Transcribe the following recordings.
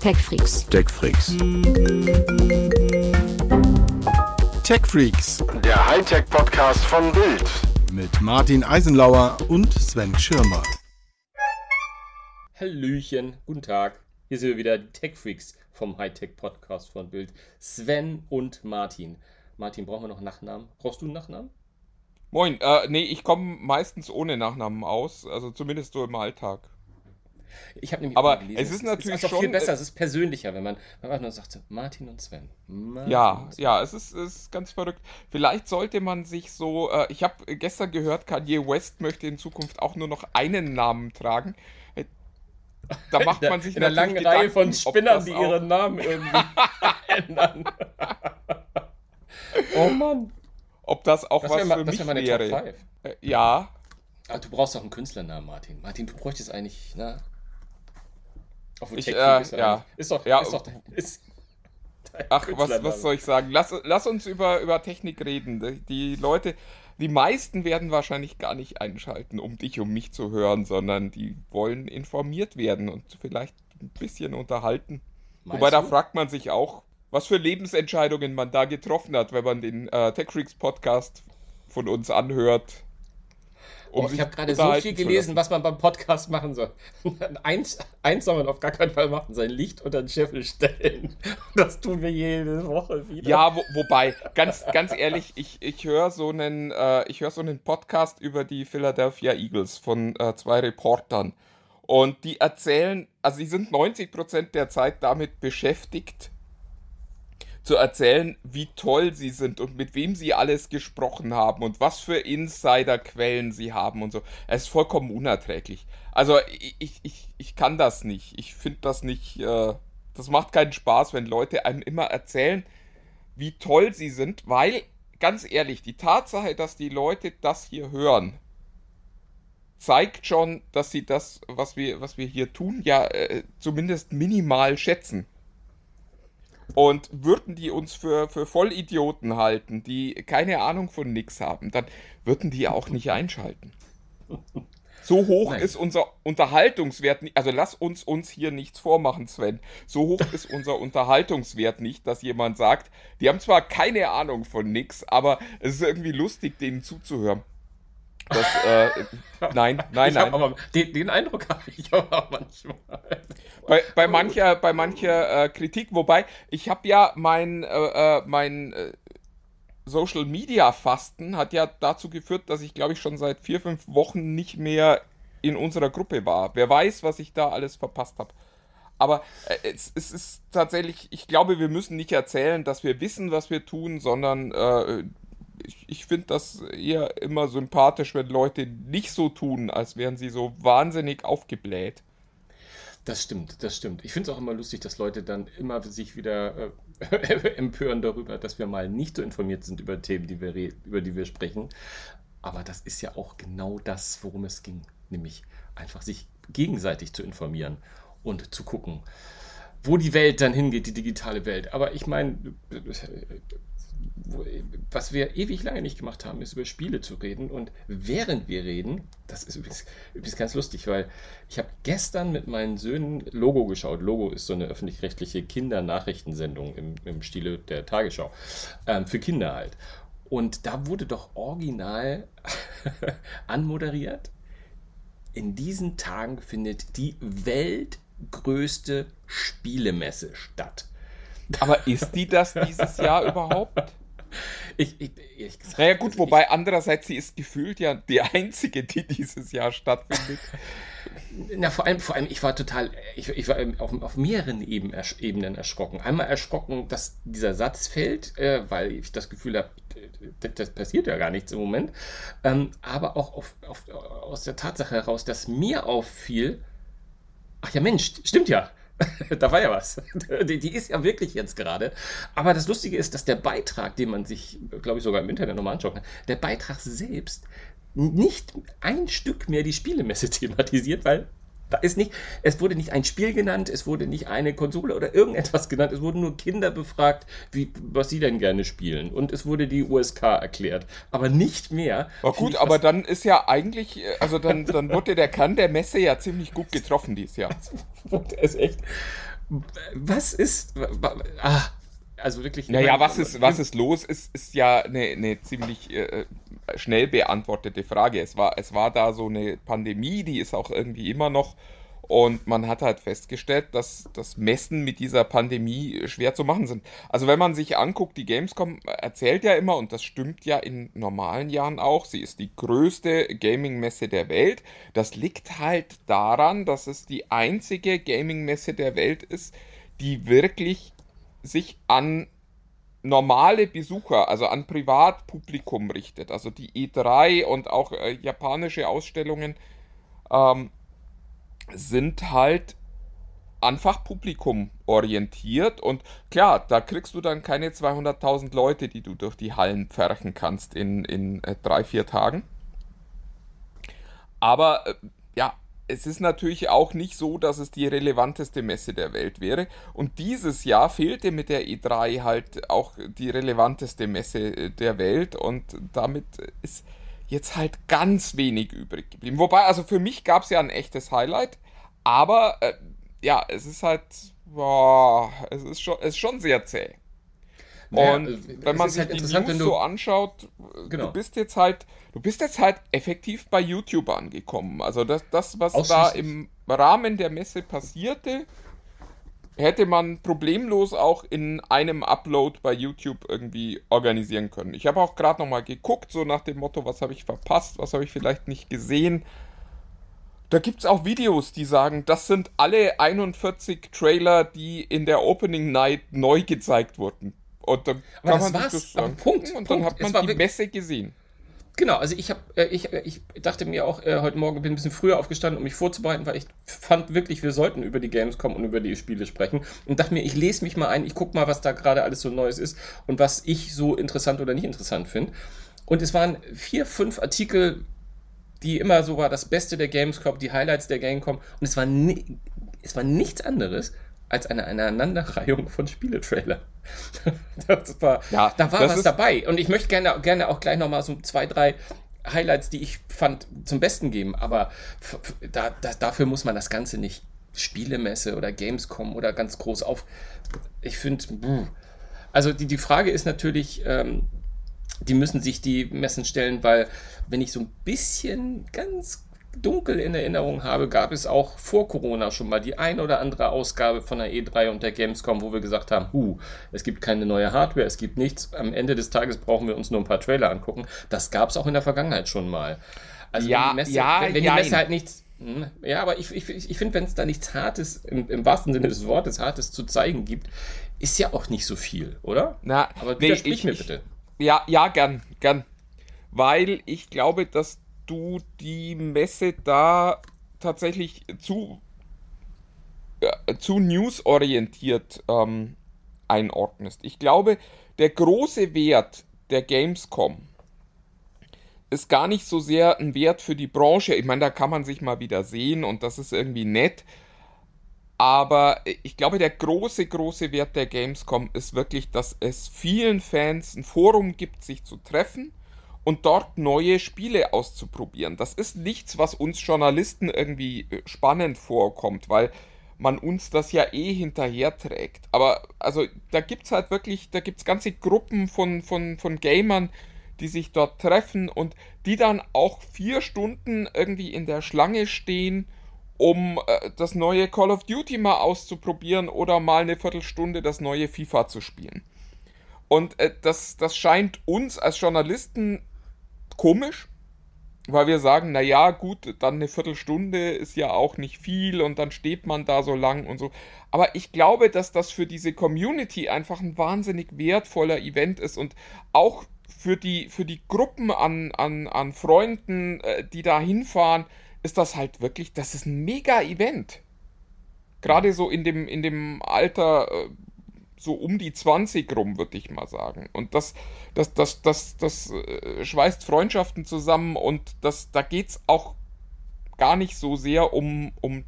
TechFreaks. TechFreaks. TechFreaks Der Hightech-Podcast von Bild. mit Martin Eisenlauer und Sven Schirmer. Hallöchen, guten Tag. Hier sind wir wieder, die Tech-Freaks vom Hightech-Podcast von Bild. Sven und Martin. Martin, brauchen wir noch einen Nachnamen? Brauchst du einen Nachnamen? Moin, äh, nee, ich komme meistens ohne Nachnamen aus, also zumindest so im Alltag. Ich habe nämlich Aber es ist natürlich es ist schon, viel besser, äh, es ist persönlicher, wenn man, wenn man nur sagt, Martin und Sven. Martin Ja, und Sven. ja, es ist, es ist ganz verrückt. Vielleicht sollte man sich so, äh, ich habe gestern gehört, Kanye West möchte in Zukunft auch nur noch einen Namen tragen. Äh, Da macht man sich in einer langen Reihe von Spinnern, die ihren Namen irgendwie ändern. oh Mann. ob das auch Das was für das mich wäre. Top 5. Äh, ja, Ah, du brauchst doch einen Künstlernamen, Martin. Martin, du bräuchtest eigentlich, na. Obwohl Ich, äh, ist, ja. ist doch, Ja. ist doch dein, ist dein Ach, was, was soll ich sagen? Lass, lass uns über, über Technik reden. Die- Leute, die meisten werden wahrscheinlich gar nicht einschalten, um dich, um mich zu hören, sondern die wollen informiert werden und vielleicht ein bisschen unterhalten. Meinst Wobei da du? fragt man sich auch, was für Lebensentscheidungen man da getroffen hat, wenn man den äh, Tech Freaks Podcast von uns anhört. Um Oh, ich habe gerade so viel gelesen, was man beim Podcast machen soll. Eins, eins soll man auf gar keinen Fall machen, sein Licht unter den Scheffel stellen. Das tun wir jede Woche wieder. Ja, wo, wobei, ganz, ganz ehrlich, ich, ich höre so einen, äh, ich höre so einen Podcast über die Philadelphia Eagles von äh, zwei Reportern. Und die erzählen, also sie sind 90% der Zeit damit beschäftigt, zu erzählen, wie toll sie sind und mit wem sie alles gesprochen haben und was für Insiderquellen sie haben und so. Es ist vollkommen unerträglich. Also ich, ich, ich, kann das nicht. Ich finde das nicht, äh, das macht keinen Spaß, wenn Leute einem immer erzählen, wie toll sie sind, weil, ganz ehrlich, die Tatsache, dass die Leute das hier hören, zeigt schon, dass sie das, was wir, was wir hier tun, ja äh, zumindest minimal schätzen. Und würden die uns für, für Vollidioten halten, die keine Ahnung von nix haben, dann würden die auch nicht einschalten. So hoch Nein. ist unser Unterhaltungswert nicht, also lass uns uns hier nichts vormachen, Sven. So hoch ist unser Unterhaltungswert nicht, dass jemand sagt, die haben zwar keine Ahnung von nix, aber es ist irgendwie lustig, denen zuzuhören. Das, äh, nein, nein, nein. aber, den, den Eindruck habe ich aber manchmal. Bei, bei mancher, bei mancher äh, Kritik, wobei ich habe ja mein, äh, äh, mein äh, Social Media Fasten hat ja dazu geführt, dass ich glaube ich schon seit vier, fünf Wochen nicht mehr in unserer Gruppe war. Wer weiß, was ich da alles verpasst habe. Aber äh, es, es ist tatsächlich, ich glaube, wir müssen nicht erzählen, dass wir wissen, was wir tun, sondern äh, ich, ich finde das eher immer sympathisch, wenn Leute nicht so tun, als wären sie so wahnsinnig aufgebläht. Das stimmt, das stimmt. Ich finde es auch immer lustig, dass Leute dann immer sich wieder äh, empören darüber, dass wir mal nicht so informiert sind über Themen, die wir über die wir sprechen. Aber das ist ja auch genau das, worum es ging. Nämlich einfach sich gegenseitig zu informieren und zu gucken, wo die Welt dann hingeht, die digitale Welt. Aber ich meine, was wir ewig lange nicht gemacht haben, ist über Spiele zu reden. Und während wir reden, das ist übrigens, übrigens ganz lustig, weil ich habe gestern mit meinen Söhnen Logo geschaut. Logo ist so eine öffentlich-rechtliche Kindernachrichtensendung im, im Stile der Tagesschau. Ähm, für Kinder halt. Und da wurde doch original anmoderiert. In diesen Tagen findet die weltgrößte Spielemesse statt. Aber ist die das dieses Jahr überhaupt? Ich, ich, ehrlich gesagt, Naja gut, also wobei andererseits, sie ist gefühlt ja die einzige, die dieses Jahr stattfindet. Ich, na, vor allem, vor allem, ich war total, ich, ich war auf, auf mehreren Eben, Ebenen erschrocken. Einmal erschrocken, dass dieser Satz fällt, äh, weil ich das Gefühl habe, das, das passiert ja gar nichts im Moment. Ähm, aber auch auf, auf, aus der Tatsache heraus, dass mir auffiel, ach ja Mensch, stimmt ja. da war ja was. Die, die ist ja wirklich jetzt gerade. Aber das Lustige ist, dass der Beitrag, den man sich, glaube ich, sogar im Internet nochmal anschauen kann, der Beitrag selbst nicht ein Stück mehr die Spielemesse thematisiert, weil da ist nicht, es wurde nicht ein Spiel genannt, es wurde nicht eine Konsole oder irgendetwas genannt, es wurden nur Kinder befragt, wie, was sie denn gerne spielen. Und es wurde die USK erklärt. Aber nicht mehr. War gut, aber dann ist ja eigentlich, also dann, dann wurde der Kern der Messe ja ziemlich gut getroffen dieses Jahr. wurde es echt. Was ist. Ah, also wirklich. Naja, was ist, was ist los, ist, ist ja eine, eine ziemlich äh, schnell beantwortete Frage. Es war, es war da so eine Pandemie, die ist auch irgendwie immer noch. Und man hat halt festgestellt, dass das Messen mit dieser Pandemie schwer zu machen sind. Also wenn man sich anguckt, die Gamescom erzählt ja immer, und das stimmt ja in normalen Jahren auch, sie ist die größte Gaming-Messe der Welt. Das liegt halt daran, dass es die einzige Gaming-Messe der Welt ist, die wirklich sich an normale Besucher, also an Privatpublikum richtet. Also die E3 und auch äh, japanische Ausstellungen ähm, sind halt an Fachpublikum orientiert und klar, da kriegst du dann keine 200.000 Leute, die du durch die Hallen pferchen kannst in, in äh, drei, vier Tagen. Aber äh, es ist natürlich auch nicht so, dass es die relevanteste Messe der Welt wäre. Und dieses Jahr fehlte mit der E3 halt auch die relevanteste Messe äh, der Welt und damit ist jetzt halt ganz wenig übrig geblieben. Wobei, also für mich gab es ja ein echtes Highlight, aber äh, ja, es ist halt, boah, es ist schon, es ist schon sehr zäh. Naja, und wenn man sich halt die News so anschaut, genau. du bist jetzt halt, du bist jetzt halt effektiv bei YouTube angekommen. Also das, das was da im Rahmen der Messe passierte, hätte man problemlos auch in einem Upload bei YouTube irgendwie organisieren können. Ich habe auch gerade noch mal geguckt, so nach dem Motto, was habe ich verpasst, was habe ich vielleicht nicht gesehen. Da gibt es auch Videos, die sagen, das sind alle 41 Trailer, die in der Opening Night neu gezeigt wurden. Und dann Aber kann das man war's. das sagen. Punkt. Und dann Punkt. hat man die Messe gesehen. Genau, also ich habe, äh, ich, äh, ich dachte mir auch äh, heute Morgen, bin ein bisschen früher aufgestanden, um mich vorzubereiten, weil ich fand wirklich, wir sollten über die Gamescom und über die Spiele sprechen und dachte mir, ich lese mich mal ein, ich gucke mal, was da gerade alles so Neues ist und was ich so interessant oder nicht interessant finde. Und es waren vier, fünf Artikel, die immer so war, das Beste der Gamescom, die Highlights der Gamescom und es war, ni es war nichts anderes als eine Aneinanderreihung von Spieletrailer. das war, ja, da war was dabei. Und ich möchte gerne, gerne auch gleich nochmal so zwei, drei Highlights, die ich fand, zum Besten geben. Aber da, da, dafür muss man das Ganze nicht Spielemesse oder Gamescom oder ganz groß auf. Ich finde, also die, die Frage ist natürlich, ähm, die müssen sich die Messen stellen, weil wenn ich so ein bisschen ganz dunkel in Erinnerung habe, gab es auch vor Corona schon mal die ein oder andere Ausgabe von der E3 und der Gamescom, wo wir gesagt haben, hu, es gibt keine neue Hardware, es gibt nichts. Am Ende des Tages brauchen wir uns nur ein paar Trailer angucken. Das gab es auch in der Vergangenheit schon mal. Also ja, wenn die Messe, ja, wenn, wenn die Messe halt nichts hm, ja, aber ich, ich, ich finde, wenn es da nichts Hartes, im, im, wahrsten Sinne des Wortes, Hartes zu zeigen gibt, ist ja auch nicht so viel, oder? Na, aber widersprich nee, ich, mir bitte. Ja, ja, gern, gern. Weil ich glaube, dass du die Messe da tatsächlich zu, äh, zu newsorientiert ähm, einordnest. Ich glaube, der große Wert der Gamescom ist gar nicht so sehr ein Wert für die Branche. Ich meine, da kann man sich mal wieder sehen und das ist irgendwie nett. Aber ich glaube, der große, große Wert der Gamescom ist wirklich, dass es vielen Fans ein Forum gibt, sich zu treffen und dort neue Spiele auszuprobieren. Das ist nichts, was uns Journalisten irgendwie äh, spannend vorkommt, weil man uns das ja eh hinterherträgt. Aber also da gibt es halt wirklich, da gibt es ganze Gruppen von, von, von Gamern, die sich dort treffen und die dann auch vier Stunden irgendwie in der Schlange stehen, um äh, das neue Call of Duty mal auszuprobieren oder mal eine Viertelstunde das neue FIFA zu spielen. Und äh, das, das scheint uns als Journalisten komisch, weil wir sagen, naja, gut, dann eine Viertelstunde ist ja auch nicht viel und dann steht man da so lang und so. Aber ich glaube, dass das für diese Community einfach ein wahnsinnig wertvoller Event ist und auch für die, für die Gruppen an, an, an Freunden, äh, die da hinfahren, ist das halt wirklich, das ist ein mega Event. Gerade so in dem, in dem Alter, äh, so um die 20 rum, würde ich mal sagen. Und das, das, das, das, das äh, schweißt Freundschaften zusammen und das, da geht es auch gar nicht so sehr um, um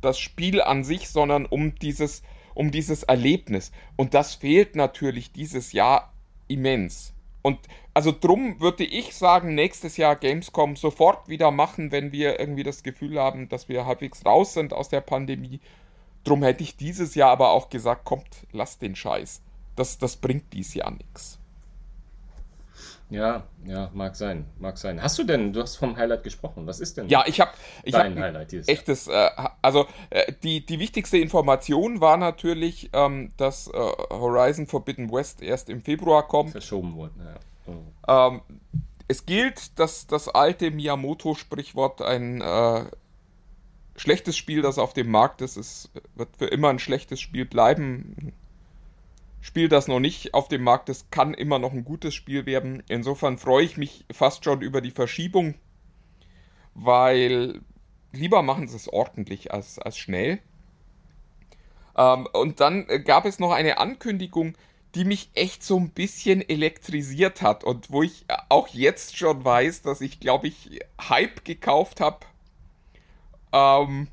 das Spiel an sich, sondern um dieses, um dieses Erlebnis. Und das fehlt natürlich dieses Jahr immens. Und also drum würde ich sagen, nächstes Jahr Gamescom sofort wieder machen, wenn wir irgendwie das Gefühl haben, dass wir halbwegs raus sind aus der Pandemie Drum hätte ich dieses Jahr aber auch gesagt, kommt, lasst den Scheiß. Das, das bringt dieses Jahr nichts. Ja, ja, mag sein, mag sein. Hast du denn, du hast vom Highlight gesprochen, was ist denn? Ja, ich habe ich dein hab Highlight dieses echtes, äh, also äh, die, die wichtigste Information war natürlich, ähm, dass äh, Horizon Forbidden West erst im Februar kommt. Verschoben wurde, ja. Oh. Ähm, es gilt, dass das alte Miyamoto-Sprichwort ein äh, schlechtes Spiel, das auf dem Markt ist, es wird für immer ein schlechtes Spiel bleiben. Spiel, das noch nicht auf dem Markt ist, kann immer noch ein gutes Spiel werden. Insofern freue ich mich fast schon über die Verschiebung, weil lieber machen sie es ordentlich als, als schnell. Ähm, und dann gab es noch eine Ankündigung, die mich echt so ein bisschen elektrisiert hat und wo ich auch jetzt schon weiß, dass ich, glaube ich, Hype gekauft habe, ähm,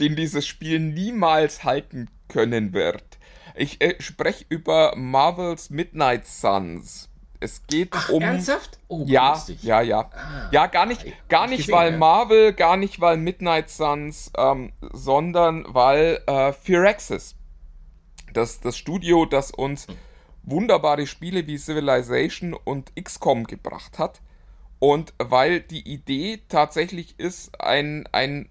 den dieses Spiel niemals halten können wird. Ich äh, spreche über Marvel's Midnight Suns. Es geht Ach, um. ernsthaft? Oh, Ja, lustig. ja, ja. Ah, ja, gar nicht, gar nicht gesehen, weil ja. Marvel, gar nicht weil Midnight Suns, ähm, sondern weil äh, Firaxis, das, das Studio, das uns wunderbare Spiele wie Civilization und XCOM gebracht hat. Und weil die Idee tatsächlich ist, ein, ein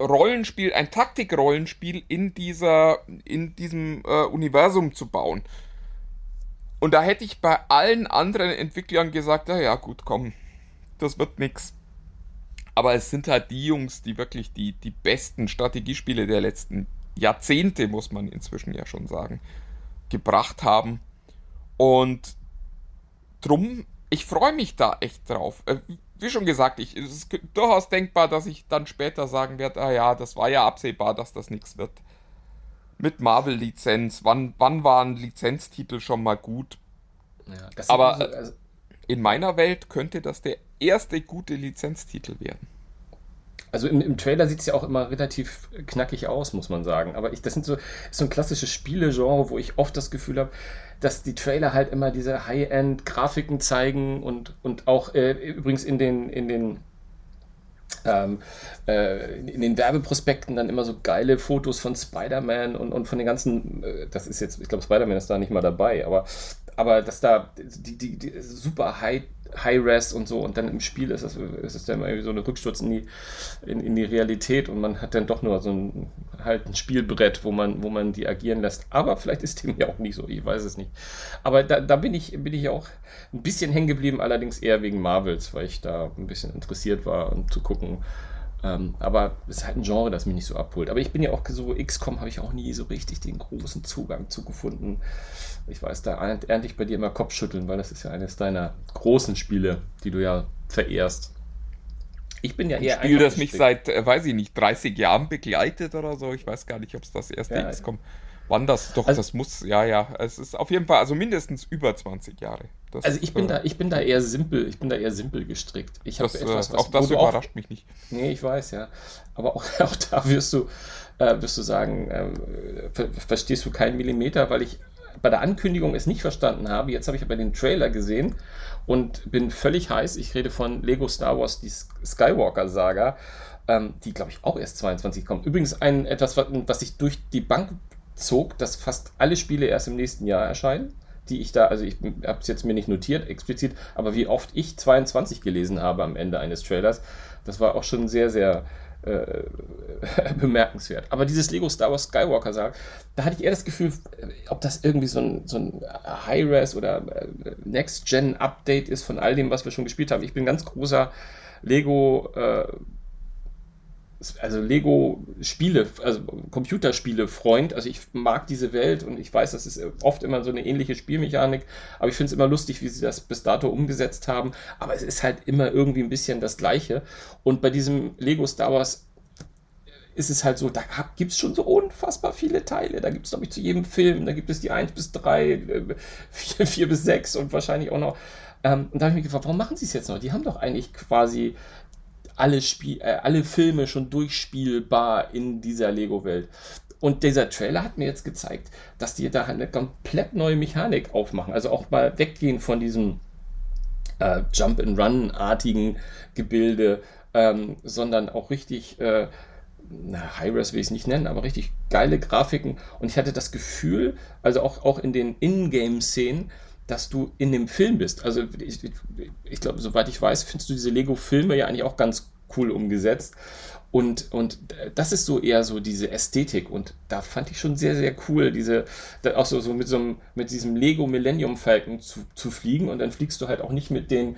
Rollenspiel, ein Taktikrollenspiel in dieser, in diesem äh, Universum zu bauen. Und da hätte ich bei allen anderen Entwicklern gesagt, ja, ja, gut, komm, das wird nix. Aber es sind halt die Jungs, die wirklich die, die besten Strategiespiele der letzten Jahrzehnte, muss man inzwischen ja schon sagen, gebracht haben. Und drum, ich freue mich da echt drauf. Wie schon gesagt, ich, es ist durchaus denkbar, dass ich dann später sagen werde, ah ja, das war ja absehbar, dass das nichts wird. Mit Marvel-Lizenz, wann, wann waren Lizenztitel schon mal gut? Ja, das Aber, so- also, In meiner Welt könnte das der erste gute Lizenztitel werden. Also im, im Trailer sieht es ja auch immer relativ knackig aus, muss man sagen. Aber ich, das sind so, ist so ein klassisches Spielegenre, wo ich oft das Gefühl habe, dass die Trailer halt immer diese High-End-Grafiken zeigen und, und auch äh, übrigens in den, in den ähm, äh, in den Werbeprospekten dann immer so geile Fotos von Spider-Man und, und von den ganzen, äh, das ist jetzt, ich glaube, Spider-Man ist da nicht mal dabei, aber, aber dass da die, die, die super High, High-Res und so und dann im Spiel ist es, ist es dann irgendwie so ein Rücksturz in die, in, in die Realität und man hat dann doch nur so ein, halt ein Spielbrett, wo man, wo man die agieren lässt. Aber vielleicht ist dem ja auch nicht so, ich weiß es nicht. Aber da, da bin ich, bin ich auch ein bisschen hängen geblieben, allerdings eher wegen Marvels, weil ich da ein bisschen interessiert war, um zu gucken. Ähm, aber es ist halt ein Genre, das mich nicht so abholt. Aber ich bin ja auch so, XCOM habe ich auch nie so richtig den großen Zugang zu gefunden. Ich weiß, da ernt ernt ich bei dir immer Kopfschütteln, weil das ist ja eines deiner großen Spiele, die du ja verehrst. Ich bin ja eher Spiel, einfach das mich seit, äh, weiß ich nicht, 30 Jahren begleitet oder so. Ich weiß gar nicht, ob es das erste Ja, XCOM Wann das? Doch, Also- das muss, ja, ja. Es ist auf jeden Fall, also mindestens über 20 Jahre. Das, Also ich bin äh, da, ich bin da eher simpel, ich bin da eher simpel gestrickt. Ich habe Das, etwas, äh, was auch das überrascht mich nicht. Nee, ich weiß, ja. Aber auch, auch da wirst du, äh, wirst du sagen, ähm, ver verstehst du keinen Millimeter, weil ich bei der Ankündigung es nicht verstanden habe. Jetzt habe ich aber den Trailer gesehen und bin völlig heiß. Ich rede von Lego Star Wars, die Skywalker-Saga, ähm, die, glaube ich, auch erst 22 kommt. Übrigens ein etwas, was, was sich durch die Bank zog, dass fast alle Spiele erst im nächsten Jahr erscheinen. Die ich da, also ich habe es jetzt mir nicht notiert explizit, aber wie oft ich 22 gelesen habe am Ende eines Trailers, das war auch schon sehr, sehr äh, bemerkenswert. Aber dieses Lego Star Wars Skywalker Saga, da hatte ich eher das Gefühl, ob das irgendwie so ein, so ein High-Res oder äh, Next-Gen-Update ist von all dem, was wir schon gespielt haben. Ich bin ganz großer Lego, äh, also Lego-Spiele, also Computerspiele-Freund. Also ich mag diese Welt und ich weiß, das ist oft immer so eine ähnliche Spielmechanik, aber ich finde es immer lustig, wie sie das bis dato umgesetzt haben. Aber es ist halt immer irgendwie ein bisschen das Gleiche. Und bei diesem Lego Star Wars ist es halt so, da gibt es schon so unfassbar viele Teile. Da gibt es, glaube ich, zu jedem Film, da gibt es die 1 bis 3, 4, 4 bis 6 und wahrscheinlich auch noch. Ähm, und da habe ich mich gefragt, warum machen sie es jetzt noch? Die haben doch eigentlich quasi alle, Spiel, äh, alle Filme schon durchspielbar in dieser Lego-Welt. Und dieser Trailer hat mir jetzt gezeigt, dass die da eine komplett neue Mechanik aufmachen. Also auch mal weggehen von diesem äh, Jump-and-Run-artigen Gebilde, ähm, sondern auch richtig äh, High-Res will ich es nicht nennen, aber richtig geile Grafiken. Und ich hatte das Gefühl, also auch, auch in den Ingame-Szenen, dass du in dem Film bist. Also ich, ich glaube, soweit ich weiß, findest du diese Lego-Filme ja eigentlich auch ganz cool umgesetzt. Und, und das ist so eher so diese Ästhetik. Und da fand ich schon sehr, sehr cool, diese, auch so, so mit so einem, mit diesem Lego Millennium Falcon zu, zu fliegen. Und dann fliegst du halt auch nicht mit den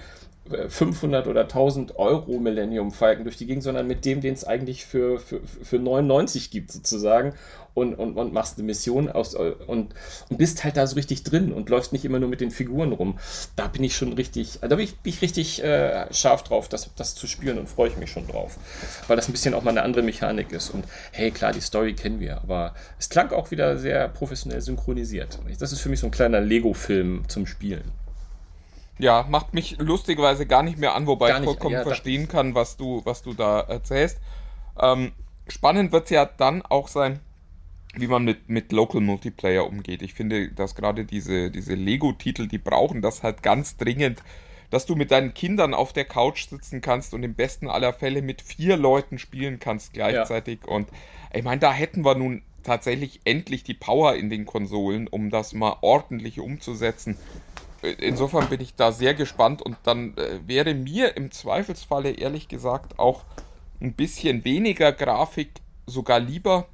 500 oder 1000 Euro Millennium Falcon durch die Gegend, sondern mit dem, den es eigentlich für, für, für 99 gibt sozusagen und, und, und machst eine Mission aus und, und bist halt da so richtig drin und läufst nicht immer nur mit den Figuren rum. Da bin ich schon richtig, da bin ich, bin ich richtig äh, scharf drauf, das, das zu spielen und freue ich mich schon drauf. Weil das ein bisschen auch mal eine andere Mechanik ist. Und hey, klar, die Story kennen wir, aber es klang auch wieder sehr professionell synchronisiert. Das ist für mich so ein kleiner Lego-Film zum Spielen. Ja, macht mich lustigerweise gar nicht mehr an, wobei nicht, ich vollkommen ja, verstehen kann, was du, was du da erzählst. Ähm, spannend wird es ja dann auch sein, wie man mit, mit Local Multiplayer umgeht. Ich finde, dass gerade diese, diese Lego-Titel, die brauchen das halt ganz dringend, dass du mit deinen Kindern auf der Couch sitzen kannst und im besten aller Fälle mit vier Leuten spielen kannst gleichzeitig. Ja. Und ich meine, da hätten wir nun tatsächlich endlich die Power in den Konsolen, um das mal ordentlich umzusetzen insofern bin ich da sehr gespannt und dann äh, wäre mir im Zweifelsfalle ehrlich gesagt auch ein bisschen weniger Grafik sogar lieber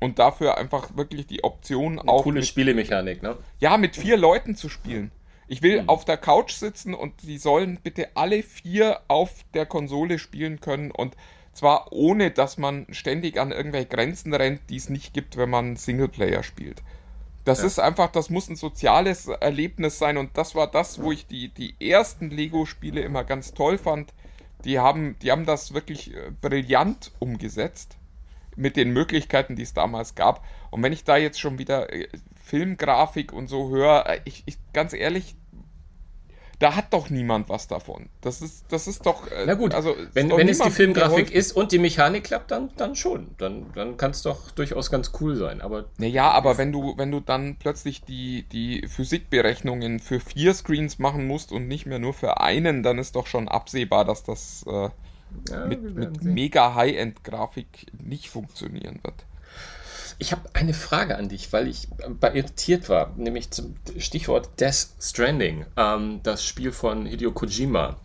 und dafür einfach wirklich die Option Eine auch. Coole mit, Spielemechanik, ne? Ja, mit vier Leuten zu spielen. Ich will mhm. auf der Couch sitzen und die sollen bitte alle vier auf der Konsole spielen können und zwar ohne, dass man ständig an irgendwelche Grenzen rennt, die es nicht gibt, wenn man Singleplayer spielt. Das ja. ist einfach, das muss ein soziales Erlebnis sein und das war das, wo ich die, die ersten Lego-Spiele immer ganz toll fand. Die haben, die haben das wirklich äh, brillant umgesetzt mit den Möglichkeiten, die es damals gab. Und wenn ich da jetzt schon wieder äh, Filmgrafik und so höre, äh, ich, ich ganz ehrlich, da hat doch niemand was davon. Das ist, das ist doch. Äh, Na gut, also wenn, wenn es die Filmgrafik ist und die Mechanik klappt, dann, dann schon. Dann, dann kann es doch durchaus ganz cool sein. Aber naja, aber wenn du, wenn du dann plötzlich die, die Physikberechnungen für vier Screens machen musst und nicht mehr nur für einen, dann ist doch schon absehbar, dass das äh, ja, mit, mit mega High-End-Grafik nicht funktionieren wird. Ich habe eine Frage an dich, weil ich äh, irritiert war, nämlich zum Stichwort Death Stranding, ähm, das Spiel von Hideo Kojima.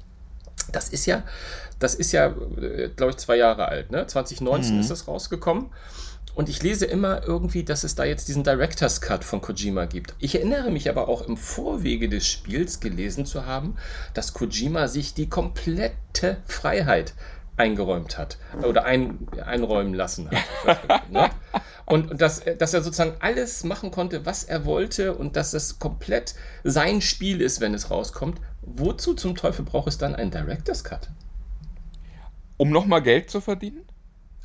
Das ist ja, das ist ja, äh, glaube ich, zwei Jahre alt, ne? 2019 mhm. ist das rausgekommen. Und ich lese immer irgendwie, dass es da jetzt diesen Director's Cut von Kojima gibt. Ich erinnere mich aber auch im Vorwege des Spiels gelesen zu haben, dass Kojima sich die komplette Freiheit eingeräumt hat oder ein, einräumen lassen hat. ne? Und, dass, dass er sozusagen alles machen konnte, was er wollte und dass es komplett sein Spiel ist, wenn es rauskommt. Wozu zum Teufel braucht es dann einen Director's Cut? Um nochmal Geld zu verdienen?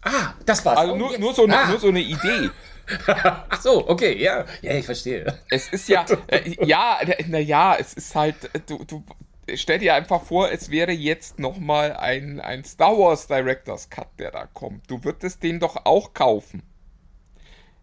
Ah, das war's. Also oh, nur, nur, so eine, ah. nur so eine Idee. Ach so, okay, ja. Ja, ich verstehe. Es ist ja, äh, ja, naja, es ist halt, du, du, stell dir einfach vor, es wäre jetzt nochmal ein, ein Star Wars Director's Cut, der da kommt. Du würdest den doch auch kaufen.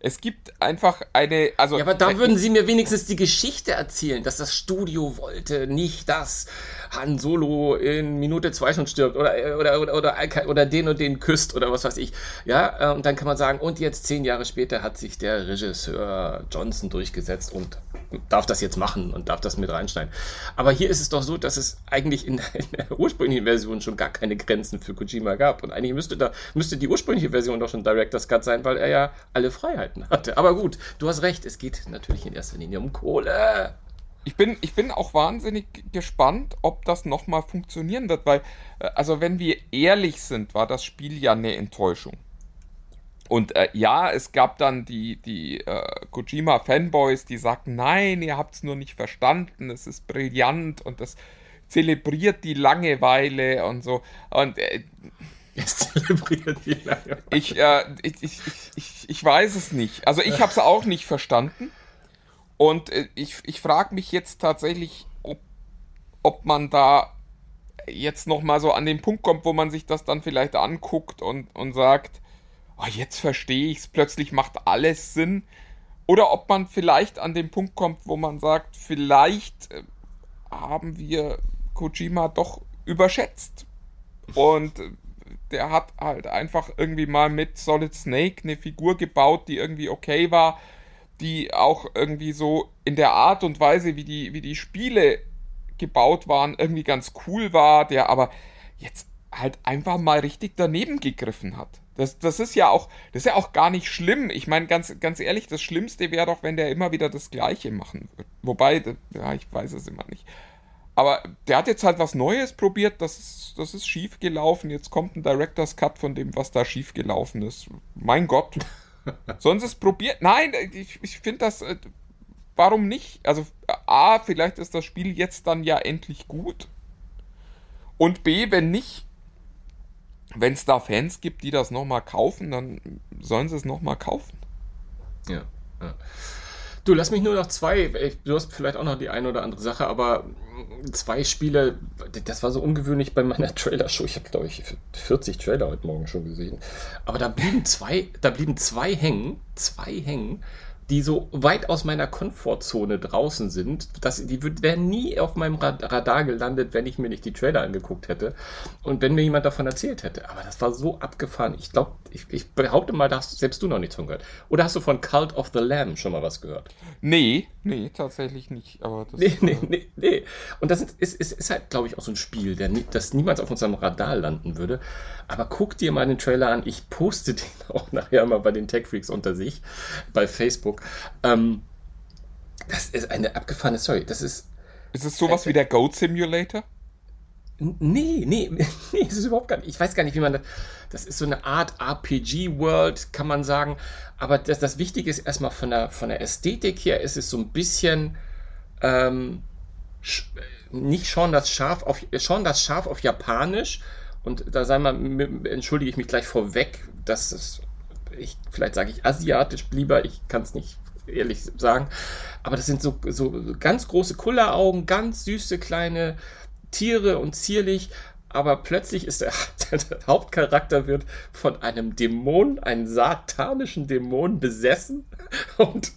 Es gibt einfach eine, also. Ja, aber da würden Sie mir wenigstens die Geschichte erzählen, dass das Studio wollte nicht, dass Han Solo in Minute zwei schon stirbt oder, oder, oder, oder, oder den und den küsst oder was weiß ich. Ja, äh, und dann kann man sagen, und jetzt zehn Jahre später hat sich der Regisseur Johnson durchgesetzt und darf das jetzt machen und darf das mit reinschneiden. Aber hier ist es doch so, dass es eigentlich in, der ursprünglichen Version schon gar keine Grenzen für Kojima gab. Und eigentlich müsste da, müsste die ursprüngliche Version doch schon Director's Cut sein, weil er ja alle Freiheiten hatte. Aber gut, du hast recht, es geht natürlich in erster Linie um Kohle. Ich bin, ich bin auch wahnsinnig gespannt, ob das nochmal funktionieren wird, weil, äh, also wenn wir ehrlich sind, war das Spiel ja eine Enttäuschung. Und äh, ja, es gab dann die, die äh, Kojima-Fanboys, die sagten, nein, ihr habt es nur nicht verstanden, es ist brillant und das zelebriert die Langeweile und so. Und äh, es zelebriert die Langeweile. Ich, äh, ich, ich, ich, ich, weiß es nicht. Also ich habe es auch nicht verstanden. Und äh, ich, ich frage mich jetzt tatsächlich, ob, ob man da jetzt nochmal so an den Punkt kommt, wo man sich das dann vielleicht anguckt und, und sagt, oh, jetzt verstehe ich es, plötzlich macht alles Sinn. Oder ob man vielleicht an den Punkt kommt, wo man sagt, vielleicht äh, haben wir Kojima doch überschätzt. Und äh, der hat halt einfach irgendwie mal mit Solid Snake eine Figur gebaut, die irgendwie okay war, die auch irgendwie so in der Art und Weise, wie die, wie die Spiele gebaut waren, irgendwie ganz cool war, der aber jetzt halt einfach mal richtig daneben gegriffen hat. Das, das ist ja auch, das ist ja auch gar nicht schlimm. Ich meine, ganz, ganz ehrlich, das Schlimmste wäre doch, wenn der immer wieder das Gleiche machen würde. Wobei, ja, ich weiß es immer nicht. Aber der hat jetzt halt was Neues probiert, das ist, das ist schief gelaufen. Jetzt kommt ein Director's Cut von dem, was da schief gelaufen ist. Mein Gott. Sonst ist probiert. Nein, ich, ich finde das. Äh, warum nicht? Also, A, vielleicht ist das Spiel jetzt dann ja endlich gut. Und B, wenn nicht, wenn es da Fans gibt, die das nochmal kaufen, dann sollen sie es nochmal kaufen. Ja, ja. Du, lass mich nur noch zwei, du hast vielleicht auch noch die eine oder andere Sache, aber zwei Spiele, das war so ungewöhnlich bei meiner Trailer-Show. Ich habe, glaube ich, 40 Trailer heute Morgen schon gesehen. Aber da blieben zwei, da blieben zwei hängen, zwei hängen, die so weit aus meiner Komfortzone draußen sind, dass die wären nie auf meinem Radar gelandet, wenn ich mir nicht die Trailer angeguckt hätte und wenn mir jemand davon erzählt hätte. Aber das war so abgefahren. Ich glaube, ich, ich, behaupte mal, da hast selbst du noch nichts von gehört. Oder hast du von Cult of the Lamb schon mal was gehört? Nee, nee, tatsächlich nicht. Aber das, nee, nee, nee, nee. Und das ist, ist, ist, halt, glaube ich, auch so ein Spiel, der, das niemals auf unserem Radar landen würde. Aber guck dir mal den Trailer an. Ich poste den auch nachher mal bei den Tech Freaks unter sich bei Facebook. Ähm, das ist eine abgefahrene Story. Das ist. Ist es sowas äh, wie der Goat Simulator? Nee, nee, nee, ist es überhaupt gar nicht. Ich weiß gar nicht, wie man das. Das ist so eine Art RPG-World, kann man sagen. Aber das, das Wichtige ist erstmal von der, von der Ästhetik her, ist es so ein bisschen. Ähm, nicht schon das Schaf auf schon das Schaf auf Japanisch und da sei mal entschuldige ich mich gleich vorweg, dass es ich vielleicht sage ich asiatisch lieber, ich kann es nicht ehrlich sagen, aber das sind so, so ganz große Kulleraugen, ganz süße kleine Tiere und zierlich, aber plötzlich ist der, der, Hauptcharakter wird von einem Dämon, einem satanischen Dämon besessen und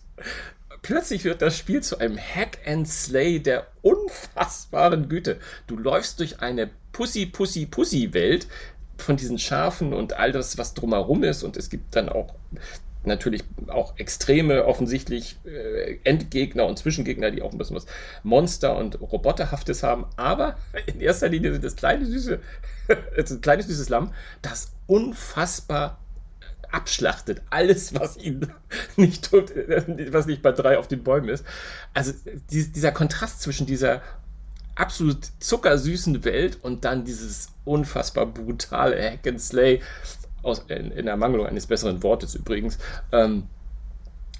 plötzlich wird das Spiel zu einem Hack and Slay der unfassbaren Güte. Du läufst durch eine Pussy, Pussy, Pussy Welt von diesen Schafen und all das, was drumherum ist. Und es gibt dann auch natürlich auch extreme, offensichtlich äh, Endgegner und Zwischengegner, die auch ein bisschen was Monster- und Roboterhaftes haben. Aber in erster Linie sind das kleine, süße, das kleine, süßes Lamm, das unfassbar abschlachtet. Alles, was ihn nicht tut, was nicht bei drei auf den Bäumen ist. Also dieser Kontrast zwischen dieser absolut zuckersüßen Welt und dann dieses unfassbar brutale Hack and Slay aus, in, in Ermangelung eines besseren Wortes übrigens. Ähm,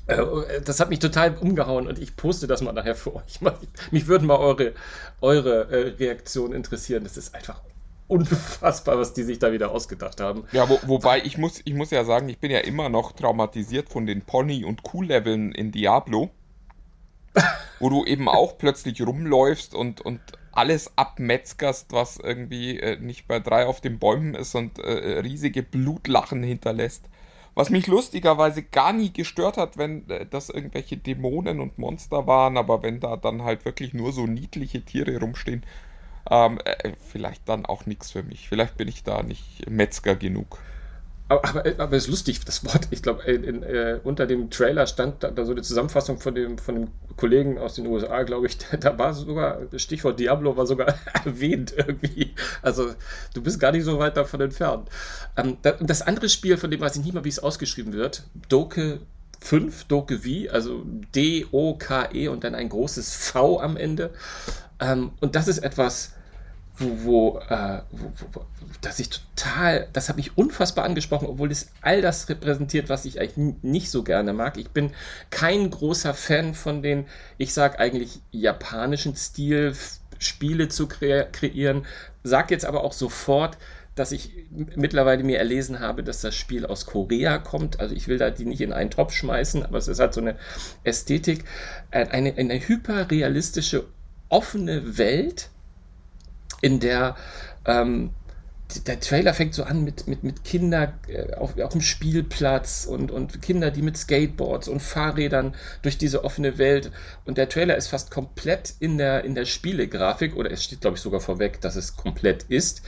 äh, das hat mich total umgehauen und ich poste das mal nachher für euch. Mich würden mal eure, eure äh, Reaktion interessieren. Das ist einfach unfassbar, was die sich da wieder ausgedacht haben. Ja, wo, wobei ich muss, ich muss ja sagen, ich bin ja immer noch traumatisiert von den Pony- und Kuh-Leveln in Diablo. Wo du eben auch plötzlich rumläufst und, und alles abmetzgerst, was irgendwie äh, nicht bei drei auf den Bäumen ist und äh, riesige Blutlachen hinterlässt. Was mich lustigerweise gar nie gestört hat, wenn äh, das irgendwelche Dämonen und Monster waren, aber wenn da dann halt wirklich nur so niedliche Tiere rumstehen, ähm, äh, vielleicht dann auch nichts für mich. Vielleicht bin ich da nicht Metzger genug. Aber, aber, es ist lustig, das Wort, ich glaube, äh, unter dem Trailer stand da, da, so eine Zusammenfassung von dem, von dem Kollegen aus den USA, glaube ich, da, da, war sogar, Stichwort Diablo war sogar erwähnt irgendwie. Also du bist gar nicht so weit davon entfernt. Ähm, das andere Spiel, von dem weiß ich nicht mal, wie es ausgeschrieben wird, Doke 5, Doke V, also D-O-K-E und dann ein großes V am Ende. Ähm, und das ist etwas, wo, wo, äh, wo, wo, dass ich total, das hat mich unfassbar angesprochen, obwohl es all das repräsentiert, was ich eigentlich nicht so gerne mag. Ich bin kein großer Fan von den, ich sag eigentlich japanischen Stil, Spiele zu kre kreieren, sag jetzt aber auch sofort, dass ich mittlerweile mir erlesen habe, dass das Spiel aus Korea kommt. Also ich will da die nicht in einen Topf schmeißen, aber es ist halt so eine Ästhetik, äh, eine, eine hyperrealistische, offene Welt, in der ähm, der Trailer fängt so an mit, mit, mit Kindern äh, auf, auf dem Spielplatz und, und Kinder, die mit Skateboards und Fahrrädern durch diese offene Welt. Und der Trailer ist fast komplett in der, in der Spielegrafik, oder es steht, glaube ich, sogar vorweg, dass es komplett ist.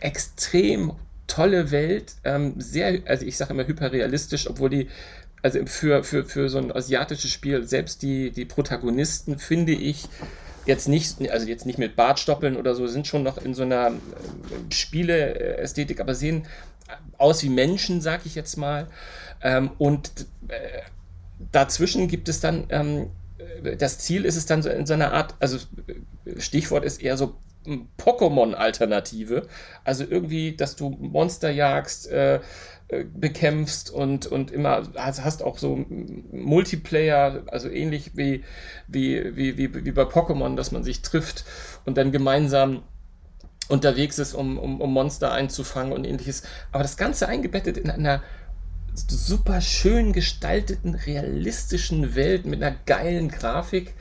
Extrem tolle Welt, ähm, sehr, also ich sage immer hyperrealistisch, obwohl die, also für, für, für so ein asiatisches Spiel, selbst die, die Protagonisten, finde ich, jetzt nicht, also jetzt nicht mit Bartstoppeln oder so, sind schon noch in so einer äh, Spieleästhetik, aber sehen aus wie Menschen, sag ich jetzt mal. Ähm, und äh, dazwischen gibt es dann, ähm, das Ziel ist es dann so in so einer Art, also Stichwort ist eher so Pokémon-Alternative. Also irgendwie, dass du Monster jagst, äh, äh, bekämpfst und, und immer also hast auch so Multiplayer, also ähnlich wie, wie, wie, wie, wie bei Pokémon, dass man sich trifft und dann gemeinsam unterwegs ist, um, um, um Monster einzufangen und ähnliches. Aber das Ganze eingebettet in einer super schön gestalteten, realistischen Welt mit einer geilen Grafik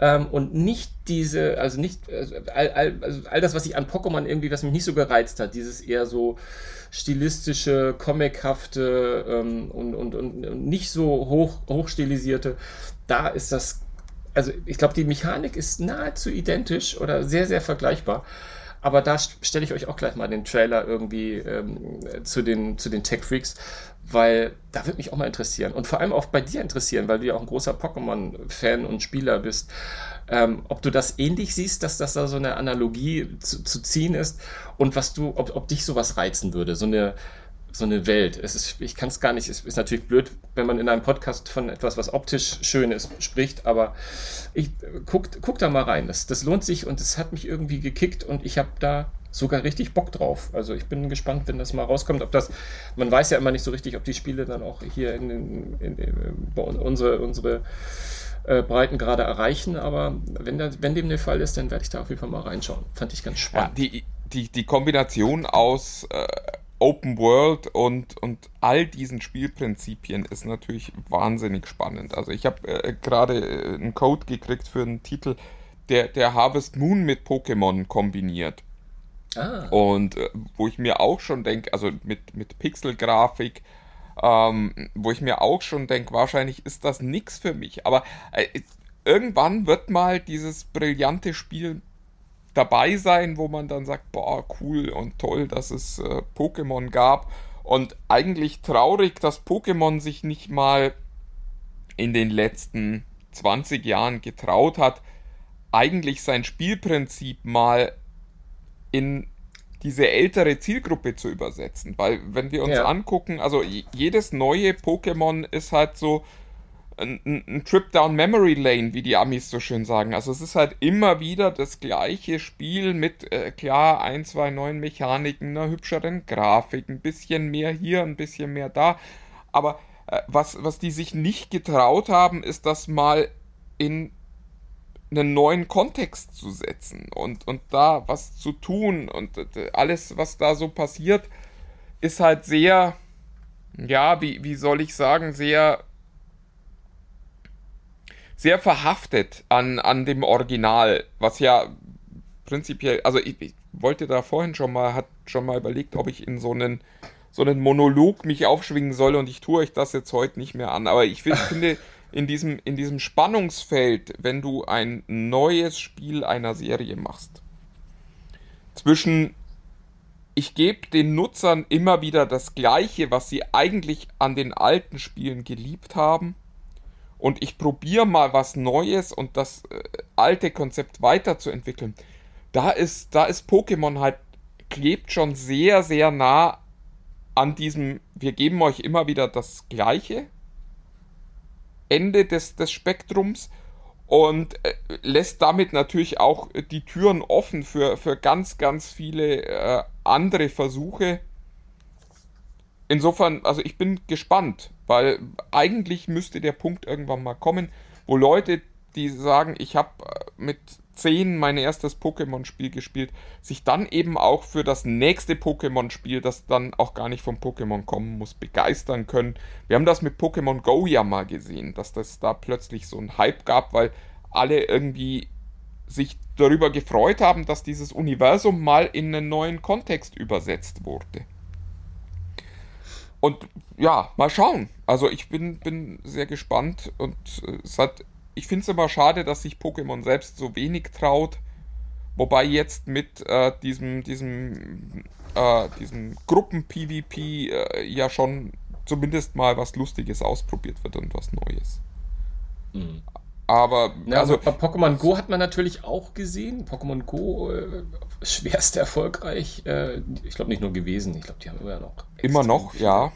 ähm, und nicht diese, also nicht, also all, all, also all das, was ich an Pokémon irgendwie, was mich nicht so gereizt hat, dieses eher so stilistische, comichafte ähm, und, und, und nicht so hoch, hochstilisierte, da ist das, also ich glaube, die Mechanik ist nahezu identisch oder sehr, sehr vergleichbar. Aber da stelle ich euch auch gleich mal den Trailer irgendwie ähm, zu den, zu den Tech Freaks, weil da würde mich auch mal interessieren und vor allem auch bei dir interessieren, weil du ja auch ein großer Pokémon-Fan und Spieler bist. Ähm, ob du das ähnlich siehst, dass das da so eine Analogie zu, zu ziehen ist und was du, ob, ob dich sowas reizen würde, so eine, so eine Welt. Es ist, ich kann es gar nicht, es ist natürlich blöd, wenn man in einem Podcast von etwas, was optisch schön ist, spricht, aber ich guck, guck da mal rein. Das, das lohnt sich und es hat mich irgendwie gekickt und ich habe da sogar richtig Bock drauf. Also ich bin gespannt, wenn das mal rauskommt, ob das, man weiß ja immer nicht so richtig, ob die Spiele dann auch hier in, in, in, in unsere, unsere äh, Breitengrade erreichen, aber wenn, da, wenn dem der Fall ist, dann werde ich da auf jeden Fall mal reinschauen. Fand ich ganz spannend. Ja, die, die, die Kombination aus äh, Open World und, und all diesen Spielprinzipien ist natürlich wahnsinnig spannend. Also ich habe äh, gerade äh, einen Code gekriegt für einen Titel, der, der Harvest Moon mit Pokémon kombiniert. Ah. Und äh, wo ich mir auch schon denke, also mit, mit Pixelgrafik, ähm, wo ich mir auch schon denke, wahrscheinlich ist das nichts für mich. Aber äh, irgendwann wird mal dieses brillante Spiel dabei sein, wo man dann sagt, boah, cool und toll, dass es äh, Pokémon gab. Und eigentlich traurig, dass Pokémon sich nicht mal in den letzten 20 Jahren getraut hat, eigentlich sein Spielprinzip mal in diese ältere Zielgruppe zu übersetzen. Weil wenn wir uns ja. angucken, also jedes neue Pokémon ist halt so, ein, ein, Trip down Memory Lane, wie die Amis so schön sagen. Also es ist halt immer wieder das gleiche Spiel mit, äh, klar, ein, zwei neuen Mechaniken, einer hübscheren Grafik, ein bisschen mehr hier, ein bisschen mehr da. Aber äh, was, was die sich nicht getraut haben, ist das mal in einen neuen Kontext zu setzen und, und da was zu tun und äh, alles, was da so passiert, ist halt sehr, ja, wie, wie soll ich sagen, sehr sehr verhaftet an, an dem Original, was ja prinzipiell, also ich, ich wollte da vorhin schon mal, hat schon mal überlegt, ob ich in so einen, so einen Monolog mich aufschwingen soll und ich tue euch das jetzt heute nicht mehr an. Aber ich finde, in diesem, in diesem Spannungsfeld, wenn du ein neues Spiel einer Serie machst, zwischen ich gebe den Nutzern immer wieder das Gleiche, was sie eigentlich an den alten Spielen geliebt haben, und ich probiere mal was Neues und das äh, alte Konzept weiterzuentwickeln, da ist, da ist Pokémon halt, klebt schon sehr, sehr nah an diesem, wir geben euch immer wieder das Gleiche, Ende des, des Spektrums und äh, lässt damit natürlich auch die Türen offen für, für ganz, ganz viele äh, andere Versuche. Insofern, also ich bin gespannt, weil eigentlich müsste der Punkt irgendwann mal kommen, wo Leute, die sagen, ich habe äh, mit 10 mein erstes Pokémon-Spiel gespielt, sich dann eben auch für das nächste Pokémon-Spiel, das dann auch gar nicht vom Pokémon kommen muss, begeistern können. Wir haben das mit Pokémon Go ja mal gesehen, dass das da plötzlich so einen Hype gab, weil alle irgendwie sich darüber gefreut haben, dass dieses Universum mal in einen neuen Kontext übersetzt wurde. Und ja, mal schauen. Also ich bin, bin sehr gespannt und äh, es hat, ich finde es immer schade, dass sich Pokémon selbst so wenig traut, Wobei jetzt mit äh, diesem, diesem, äh, diesem Gruppen-PvP äh, ja schon zumindest mal was Lustiges ausprobiert wird und was Neues. Mhm. Aber ja, also bei Pokémon Go hat man natürlich auch gesehen. Pokémon Go äh, schwerst erfolgreich. Äh, ich glaube nicht nur gewesen. Ich glaube, die haben immer noch. Immer noch, viel. ja.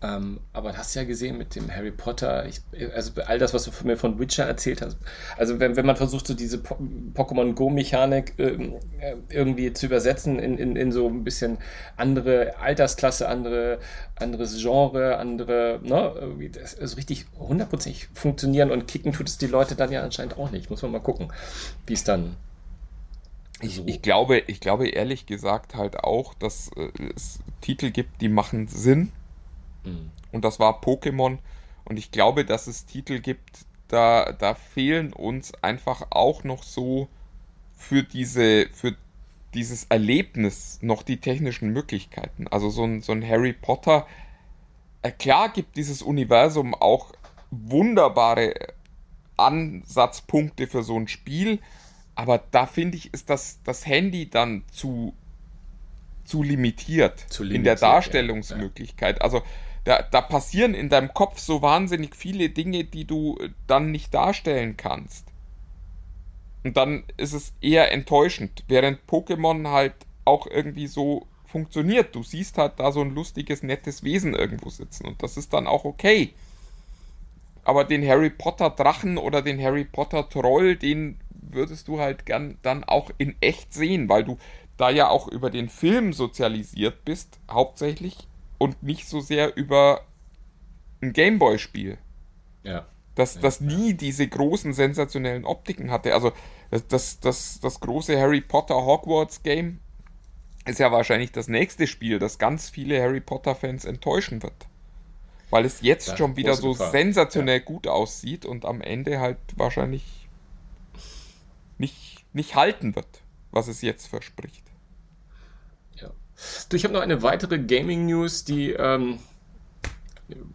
Ähm, aber du hast ja gesehen mit dem Harry Potter, ich, also all das, was du mir von Witcher erzählt hast. Also wenn, wenn man versucht, so diese po Pokémon Go-Mechanik ähm, äh, irgendwie zu übersetzen in, in, in so ein bisschen andere Altersklasse, andere, anderes Genre, andere, ne, das ist richtig hundertprozentig funktionieren und kicken tut es die Leute dann ja anscheinend auch nicht. Muss man mal gucken, wie es dann ich, ich, glaube, ich glaube ehrlich gesagt halt auch, dass äh, es Titel gibt, die machen Sinn Mhm. Und das war Pokémon. Und ich glaube, dass es Titel gibt, da, da fehlen uns einfach auch noch so für diese, für dieses Erlebnis noch die technischen Möglichkeiten. Also so ein, so ein Harry Potter, äh, klar gibt dieses Universum auch wunderbare Ansatzpunkte für so ein Spiel, aber da finde ich, ist das, das Handy dann zu, zu limitiert, zu limitiert in der Darstellungsmöglichkeit. Ja. Also da, da passieren in deinem Kopf so wahnsinnig viele Dinge, die du äh, dann nicht darstellen kannst. Und dann ist es eher enttäuschend, während Pokémon halt auch irgendwie so funktioniert. Du siehst halt da so ein lustiges, nettes Wesen irgendwo sitzen und das ist dann auch okay. Aber den Harry Potter Drachen oder den Harry Potter Troll, den würdest du halt gern dann auch in echt sehen, weil du da ja auch über den Film sozialisiert bist, hauptsächlich und nicht so sehr über ein Gameboy-Spiel. Ja. Das, das nie diese großen sensationellen Optiken hatte. Also das, das, das, das große Harry Potter Hogwarts Game ist ja wahrscheinlich das nächste Spiel, das ganz viele Harry Potter-Fans enttäuschen wird. Weil es jetzt ja, schon wieder so Gefahr. sensationell ja. gut aussieht und am Ende halt wahrscheinlich nicht, nicht halten wird, was es jetzt verspricht. Du, ich habe noch eine weitere Gaming-News, die ähm,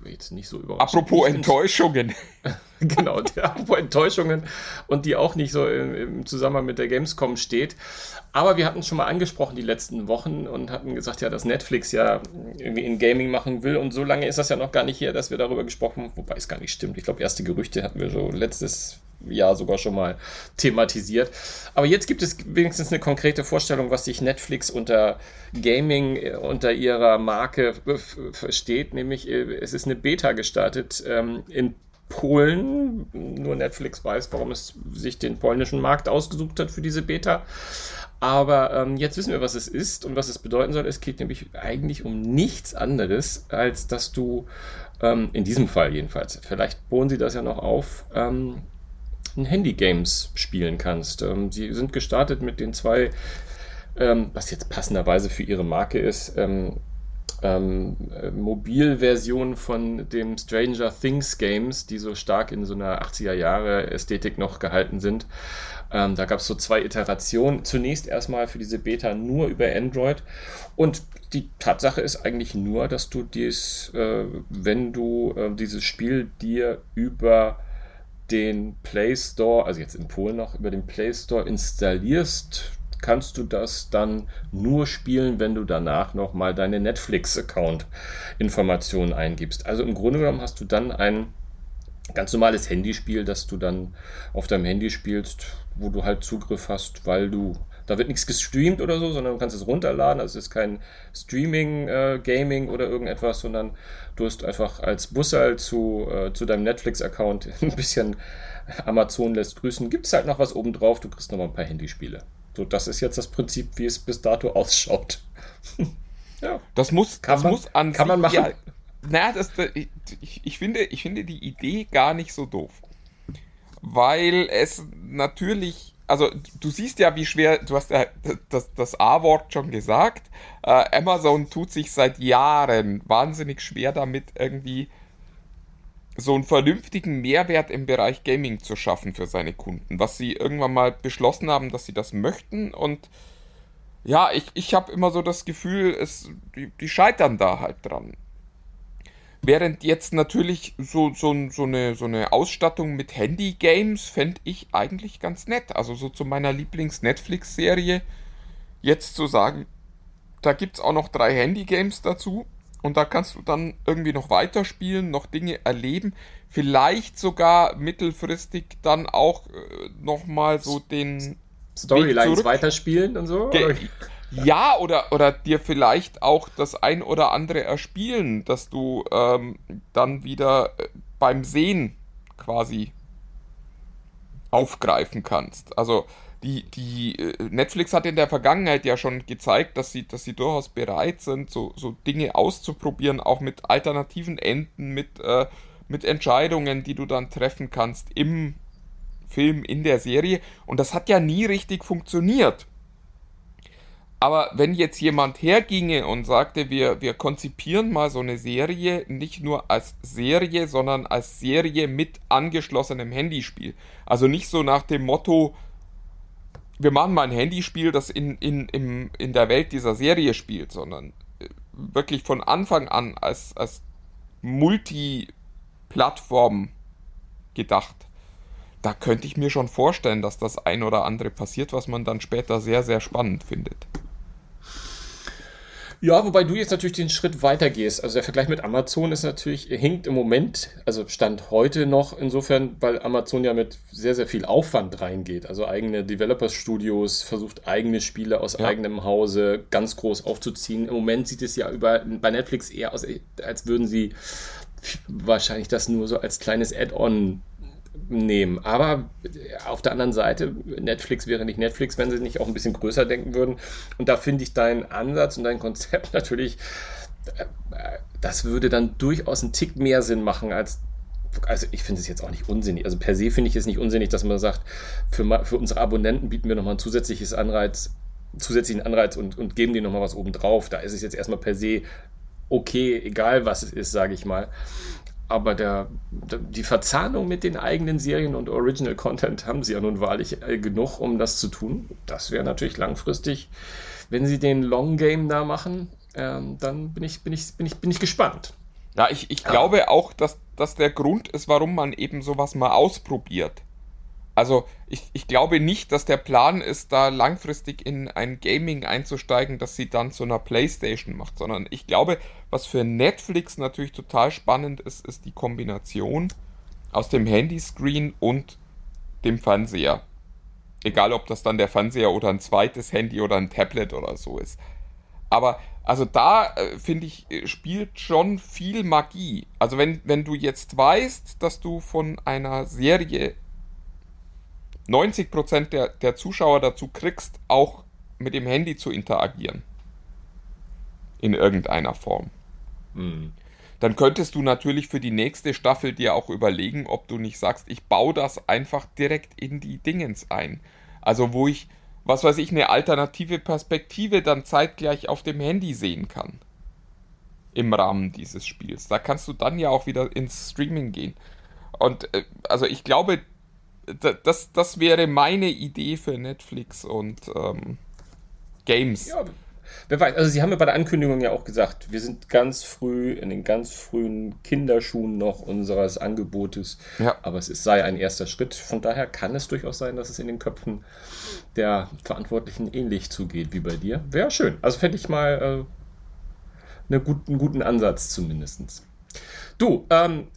jetzt nicht so überraschend. Apropos Enttäuschungen. genau, die, apropos Enttäuschungen und die auch nicht so im, im, Zusammenhang mit der Gamescom steht. Aber wir hatten es schon mal angesprochen die letzten Wochen und hatten gesagt, ja, dass Netflix ja irgendwie in Gaming machen will. Und so lange ist das ja noch gar nicht hier, dass wir darüber gesprochen haben, wobei es gar nicht stimmt. Ich glaube, erste Gerüchte hatten wir so letztes Jahr sogar schon mal thematisiert. Aber jetzt gibt es wenigstens eine konkrete Vorstellung, was sich Netflix unter Gaming, äh, unter ihrer Marke versteht. Nämlich, äh, es ist eine Beta gestartet ähm, in Polen. Nur Netflix weiß, warum es sich den polnischen Markt ausgesucht hat für diese Beta. Aber ähm, jetzt wissen wir, was es ist und was es bedeuten soll. Es geht nämlich eigentlich um nichts anderes, als dass du ähm, in diesem Fall jedenfalls, vielleicht bohren sie das ja noch auf, ähm, Handy-Games spielen kannst. Ähm, sie sind gestartet mit den zwei, ähm, was jetzt passenderweise für ihre Marke ist, ähm, ähm, Mobilversion von dem Stranger Things Games, die so stark in so einer 80er Jahre Ästhetik noch gehalten sind. Ähm, da gab es so zwei Iterationen. Zunächst erstmal für diese Beta nur über Android. Und die Tatsache ist eigentlich nur, dass du dies, äh, wenn du äh, dieses Spiel dir über den Play Store, also jetzt in Polen noch, über den Play Store installierst, kannst du das dann nur spielen, wenn du danach nochmal deine Netflix-Account-Informationen eingibst. Also im Grunde genommen hast du dann ein ganz normales Handyspiel, das du dann auf deinem Handy spielst, wo du halt Zugriff hast, weil du da wird nichts gestreamt oder so, sondern du kannst es runterladen. Also es ist kein Streaming, äh, Gaming oder irgendetwas, sondern du hast einfach als Busser zu, äh, zu deinem Netflix-Account ein bisschen Amazon lässt grüßen. Gibt es halt noch was obendrauf, du kriegst noch mal ein paar Handyspiele. So, das ist jetzt das Prinzip, wie es bis dato ausschaut. ja. Das muss, kann das man, muss an kann man machen. Ja, naja, das, ich, ich, finde, ich finde die Idee gar nicht so doof. Weil es natürlich also du siehst ja, wie schwer, du hast ja das, das A-Wort schon gesagt, äh, Amazon tut sich seit Jahren wahnsinnig schwer damit, irgendwie so einen vernünftigen Mehrwert im Bereich Gaming zu schaffen für seine Kunden, was sie irgendwann mal beschlossen haben, dass sie das möchten und ja, ich, ich habe immer so das Gefühl, es, die, die scheitern da halt dran. Während jetzt natürlich so, so, so, eine, so eine Ausstattung mit Handy-Games fände ich eigentlich ganz nett. Also so zu meiner Lieblings-Netflix-Serie jetzt zu sagen, da gibt es auch noch drei Handy-Games dazu und da kannst du dann irgendwie noch weiterspielen, noch Dinge erleben, vielleicht sogar mittelfristig dann auch äh, nochmal so den Storylines weiterspielen und so. Ge ja, oder, oder dir vielleicht auch das ein oder andere erspielen, dass du ähm, dann wieder äh, beim Sehen quasi aufgreifen kannst. Also die, die äh, Netflix hat in der Vergangenheit ja schon gezeigt, dass sie, dass sie durchaus bereit sind, so, so Dinge auszuprobieren, auch mit alternativen Enden, mit, äh, mit Entscheidungen, die du dann treffen kannst im Film, in der Serie. Und das hat ja nie richtig funktioniert. Aber wenn jetzt jemand herginge und sagte, wir, wir konzipieren mal so eine Serie nicht nur als Serie, sondern als Serie mit angeschlossenem Handyspiel. Also nicht so nach dem Motto, wir machen mal ein Handyspiel, das in, in, in, in der Welt dieser Serie spielt, sondern äh, wirklich von Anfang an als, als Multi-Plattform gedacht. Da könnte ich mir schon vorstellen, dass das ein oder andere passiert, was man dann später sehr, sehr spannend findet. Ja, wobei du jetzt natürlich den Schritt weiter gehst. Also der Vergleich mit Amazon ist natürlich, hinkt im Moment, also Stand heute noch insofern, weil Amazon ja mit sehr, sehr viel Aufwand reingeht. Also eigene Developers-Studios, versucht eigene Spiele aus ja. eigenem Hause ganz groß aufzuziehen. Im Moment sieht es ja über, bei Netflix eher aus, als würden sie wahrscheinlich das nur so als kleines Add-on nehmen. Aber auf der anderen Seite, Netflix wäre nicht Netflix, wenn sie nicht auch ein bisschen größer denken würden. Und da finde ich deinen Ansatz und dein Konzept natürlich, äh, das würde dann durchaus einen Tick mehr Sinn machen als also ich finde es jetzt auch nicht unsinnig. Also per se finde ich es nicht unsinnig, dass man sagt, für, für unsere Abonnenten bieten wir nochmal ein zusätzliches Anreiz, zusätzlichen Anreiz und, und geben denen nochmal was obendrauf. Da ist es jetzt erstmal per se okay, egal was es ist, sage ich mal aber der, die Verzahnung mit den eigenen Serien und Original Content haben sie ja nun wahrlich äh, genug, um das zu tun. Das wäre natürlich langfristig, wenn sie den Long Game da machen, ähm, dann bin ich, bin, ich, bin, ich, bin ich gespannt. Ja, ich, ich ja. glaube auch, dass das der Grund ist, warum man eben sowas mal ausprobiert. Also ich, ich glaube nicht, dass der Plan ist, da langfristig in ein Gaming einzusteigen, das sie dann zu einer Playstation macht, sondern ich glaube, was für Netflix natürlich total spannend ist, ist die Kombination aus dem Handyscreen und dem Fernseher. Egal, ob das dann der Fernseher oder ein zweites Handy oder ein Tablet oder so ist. Aber also da äh, finde ich, äh, spielt schon viel Magie. Also wenn, wenn du jetzt weißt, dass du von einer Serie 90% der, der Zuschauer dazu kriegst, auch mit dem Handy zu interagieren. In irgendeiner Form. Mhm. Dann könntest du natürlich für die nächste Staffel dir auch überlegen, ob du nicht sagst, ich baue das einfach direkt in die Dingens ein. Also wo ich, was weiß ich, eine alternative Perspektive dann zeitgleich auf dem Handy sehen kann. Im Rahmen dieses Spiels. Da kannst du dann ja auch wieder ins Streaming gehen. Und äh, also ich glaube, das, das wäre meine Idee für Netflix und ähm, Games. Ja, wer weiß, also sie haben ja bei der Ankündigung ja auch gesagt, wir sind ganz früh in den ganz frühen Kinderschuhen noch unseres Angebotes, ja. aber es ist, sei ein erster Schritt. Von daher kann es durchaus sein, dass es in den Köpfen der Verantwortlichen ähnlich zugeht wie bei dir. Wäre schön. Also fände ich mal äh, eine gut, einen guten Ansatz zumindest. Du, ähm,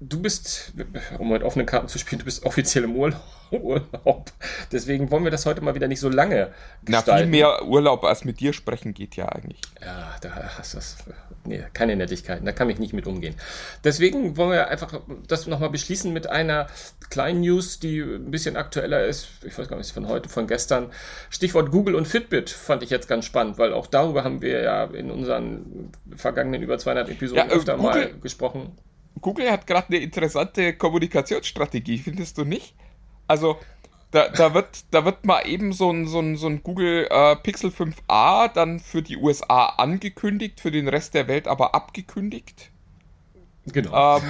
du bist, um mit offenen Karten zu spielen, du bist offiziell im Urlaub. Deswegen wollen wir das heute mal wieder nicht so lange gestalten. Na, viel mehr Urlaub als mit dir sprechen geht ja eigentlich. Ja, da hast du das. Nee, keine Nettigkeiten, da kann ich nicht mit umgehen. Deswegen wollen wir einfach das nochmal beschließen mit einer kleinen News, die ein bisschen aktueller ist. Ich weiß gar nicht, von heute, von gestern. Stichwort Google und Fitbit fand ich jetzt ganz spannend, weil auch darüber haben wir ja in unseren vergangenen über 200 Episoden ja, äh, öfter Google, mal gesprochen. Google hat gerade eine interessante Kommunikationsstrategie, findest du nicht? Also, da, da, wird, da wird mal eben so ein, so ein, so ein Google äh, Pixel 5a dann für die USA angekündigt, für den Rest der Welt aber abgekündigt. Genau. Ähm,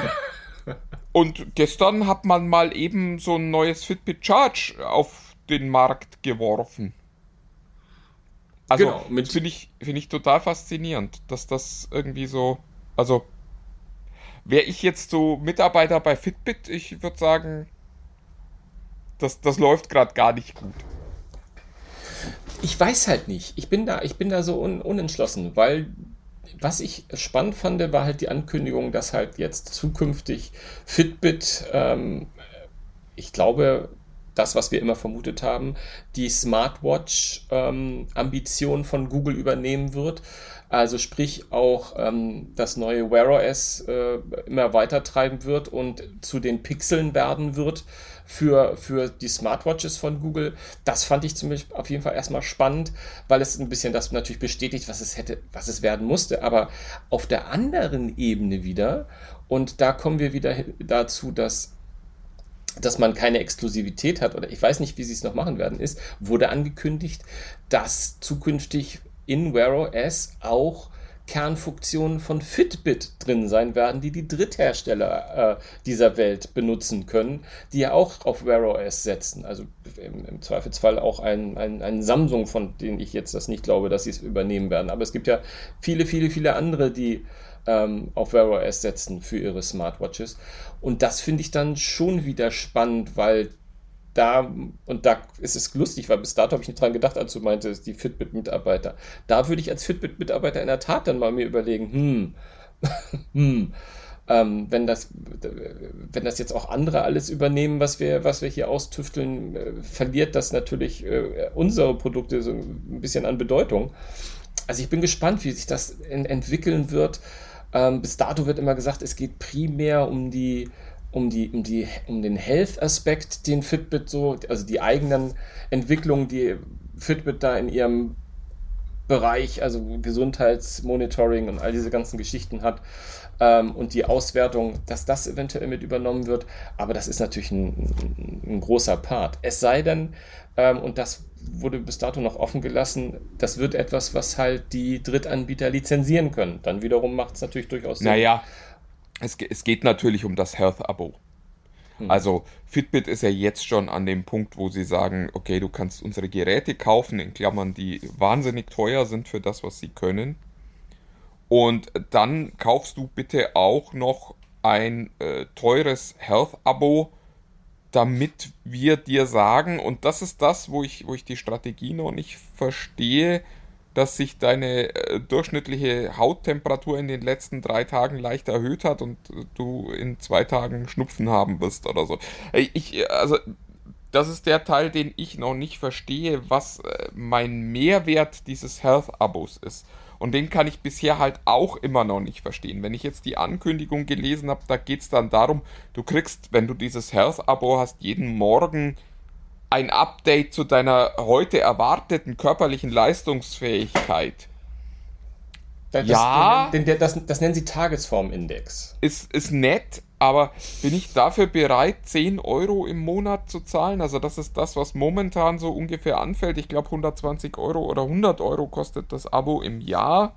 und gestern hat man mal eben so ein neues Fitbit Charge auf den Markt geworfen. Also, genau, finde ich, find ich total faszinierend, dass das irgendwie so, also wäre ich jetzt so Mitarbeiter bei Fitbit, ich würde sagen, das, das läuft gerade gar nicht gut. Ich weiß halt nicht. Ich bin da, ich bin da so un, unentschlossen, weil was ich spannend fand, war halt die Ankündigung, dass halt jetzt zukünftig Fitbit, ähm, ich glaube, das, was wir immer vermutet haben, die Smartwatch-Ambition ähm, von Google übernehmen wird. Also sprich auch ähm, das neue Wear OS äh, immer weiter treiben wird und zu den Pixeln werden wird für, für die Smartwatches von Google. Das fand ich zumindest auf jeden Fall erstmal spannend, weil es ein bisschen das natürlich bestätigt, was es hätte, was es werden musste. Aber auf der anderen Ebene wieder, und da kommen wir wieder dazu, dass dass man keine Exklusivität hat, oder ich weiß nicht, wie sie es noch machen werden, ist, wurde angekündigt, dass zukünftig in Wear OS auch Kernfunktionen von Fitbit drin sein werden, die die Dritthersteller äh, dieser Welt benutzen können, die ja auch auf Wear OS setzen. Also im, im Zweifelsfall auch ein, ein, ein, Samsung, von denen ich jetzt das nicht glaube, dass sie es übernehmen werden. Aber es gibt ja viele, viele, viele andere, die ähm, auf Wear OS setzen für ihre Smartwatches. Und das finde ich dann schon wieder spannend, weil da, und da ist es lustig, weil bis dato habe ich nicht dran gedacht, als du meintest, die Fitbit-Mitarbeiter. Da würde ich als Fitbit-Mitarbeiter in der Tat dann mal mir überlegen, hm, hm, ähm, wenn, das, wenn das jetzt auch andere alles übernehmen, was wir, was wir hier austüfteln, äh, verliert das natürlich äh, unsere Produkte so ein bisschen an Bedeutung. Also ich bin gespannt, wie sich das in, entwickeln wird. Ähm, bis dato wird immer gesagt, es geht primär um die um, die, um, die, um den Health-Aspekt, den Fitbit so, also die eigenen Entwicklungen, die Fitbit da in ihrem Bereich, also Gesundheitsmonitoring und all diese ganzen Geschichten hat ähm, und die Auswertung, dass das eventuell mit übernommen wird. Aber das ist natürlich ein, ein großer Part. Es sei denn, ähm, und das wurde bis dato noch offen gelassen, das wird etwas, was halt die Drittanbieter lizenzieren können. Dann wiederum macht es natürlich durchaus Sinn. Naja, es, es geht natürlich um das Health-Abo. Hm. Also Fitbit ist ja jetzt schon an dem Punkt, wo sie sagen, okay, du kannst unsere Geräte kaufen, in Klammern, die wahnsinnig teuer sind für das, was sie können. Und dann kaufst du bitte auch noch ein äh, teures Health-Abo, damit wir dir sagen, und das ist das, wo ich, wo ich die Strategie noch nicht verstehe, dass sich deine äh, durchschnittliche Hauttemperatur in den letzten drei Tagen leicht erhöht hat und äh, du in zwei Tagen Schnupfen haben wirst oder so. Ich, also, das ist der Teil, den ich noch nicht verstehe, was äh, mein Mehrwert dieses Health-Abos ist. Und den kann ich bisher halt auch immer noch nicht verstehen. Wenn ich jetzt die Ankündigung gelesen habe, da geht es dann darum, du kriegst, wenn du dieses Health-Abo hast, jeden Morgen ein Update zu deiner heute erwarteten körperlichen Leistungsfähigkeit. Das, ja. Das, das, das, nennen sie Tagesformindex. Ist, ist nett, aber bin ich dafür bereit, 10 Euro im Monat zu zahlen? Also, das ist das, was momentan so ungefähr anfällt. Ich glaube, 120 Euro oder 100 Euro kostet das Abo im Jahr.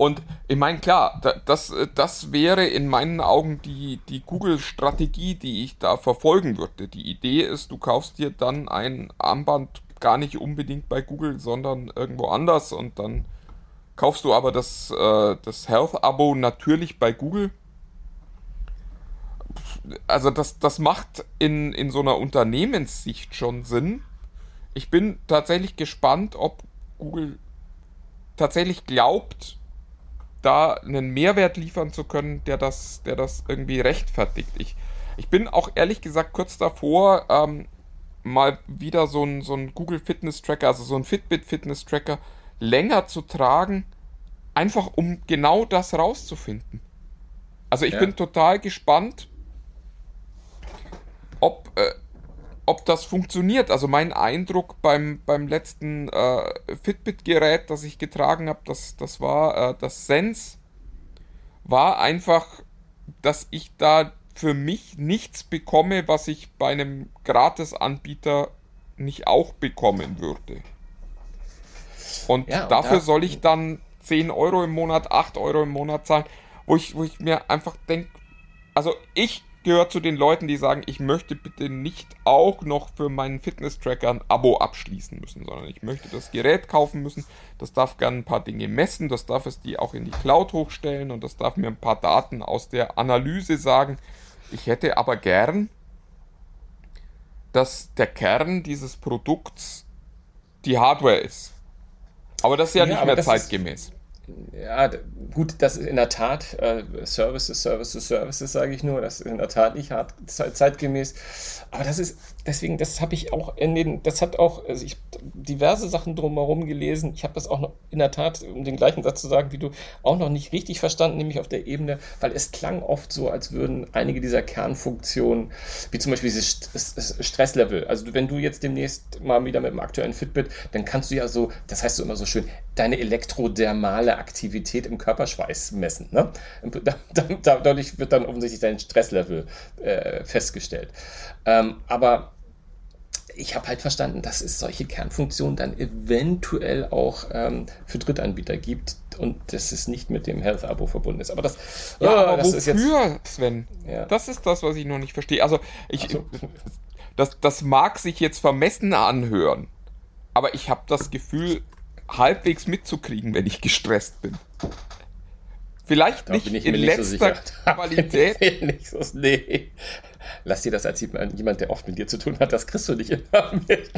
Und ich meine, klar, das, das wäre in meinen Augen die, die Google-Strategie, die ich da verfolgen würde. Die Idee ist, du kaufst dir dann ein Armband gar nicht unbedingt bei Google, sondern irgendwo anders und dann kaufst du aber das, äh, das Health-Abo natürlich bei Google. Also das, das macht in, in so einer Unternehmenssicht schon Sinn. Ich bin tatsächlich gespannt, ob Google tatsächlich glaubt, da einen Mehrwert liefern zu können, der das, der das irgendwie rechtfertigt. Ich, ich bin auch ehrlich gesagt kurz davor, ähm, mal wieder so ein, so ein Google Fitness Tracker, also so ein Fitbit Fitness Tracker, länger zu tragen, einfach um genau das rauszufinden. Also ich ja. bin total gespannt, ob, äh, ob das funktioniert. Also mein Eindruck beim, beim letzten äh, Fitbit-Gerät, das ich getragen habe, das, das war äh, das Sense, war einfach, dass ich da für mich nichts bekomme, was ich bei einem Gratis-Anbieter nicht auch bekommen würde. Und ja, dafür da, soll ich dann 10 Euro im Monat, 8 Euro im Monat zahlen, wo ich, wo ich mir einfach denke, also ich gehöre zu den Leuten, die sagen, ich möchte bitte nicht auch noch für meinen Fitness-Tracker ein Abo abschließen müssen, sondern ich möchte das Gerät kaufen müssen. Das darf gerne ein paar Dinge messen, das darf es die auch in die Cloud hochstellen und das darf mir ein paar Daten aus der Analyse sagen. Ich hätte aber gern, dass der Kern dieses Produkts die Hardware ist. Aber das ist ja, Ja, nicht mehr das ist- zeitgemäß. Ja, gut, das ist in der Tat äh, Services, Services, Services, sage ich nur. Das ist in der Tat nicht hart, zeit, zeitgemäß. Aber das ist, deswegen, das habe ich auch in den, das hat auch, also ich diverse Sachen drumherum gelesen. Ich habe das auch noch in der Tat, um den gleichen Satz zu sagen wie du, auch noch nicht richtig verstanden, nämlich auf der Ebene, weil es klang oft so, als würden einige dieser Kernfunktionen, wie zum Beispiel dieses St- Stresslevel, also wenn du jetzt demnächst mal wieder mit dem aktuellen Fitbit, dann kannst du ja so, das heißt so immer so schön, deine elektrodermale Aktivität im Körperschweiß messen. Ne? Dadurch wird dann offensichtlich dein Stresslevel äh, festgestellt. Ähm, aber ich habe halt verstanden, dass es solche Kernfunktionen dann eventuell auch ähm, für Drittanbieter gibt und dass es nicht mit dem Health-Abo verbunden ist. Aber das, Ja, ah, aber das ist jetzt. wofür, Sven? Ja. Das ist das, was ich noch nicht verstehe. Also, ich, so. das, das mag sich jetzt vermessen anhören, aber ich habe das Gefühl, halbwegs mitzukriegen, wenn ich gestresst bin. Vielleicht Da nicht bin ich in mir nicht so letzter Qualität. nicht so, nee. Lass dir das als jemand, der oft mit dir zu tun hat, das kriegst du nicht immer mit.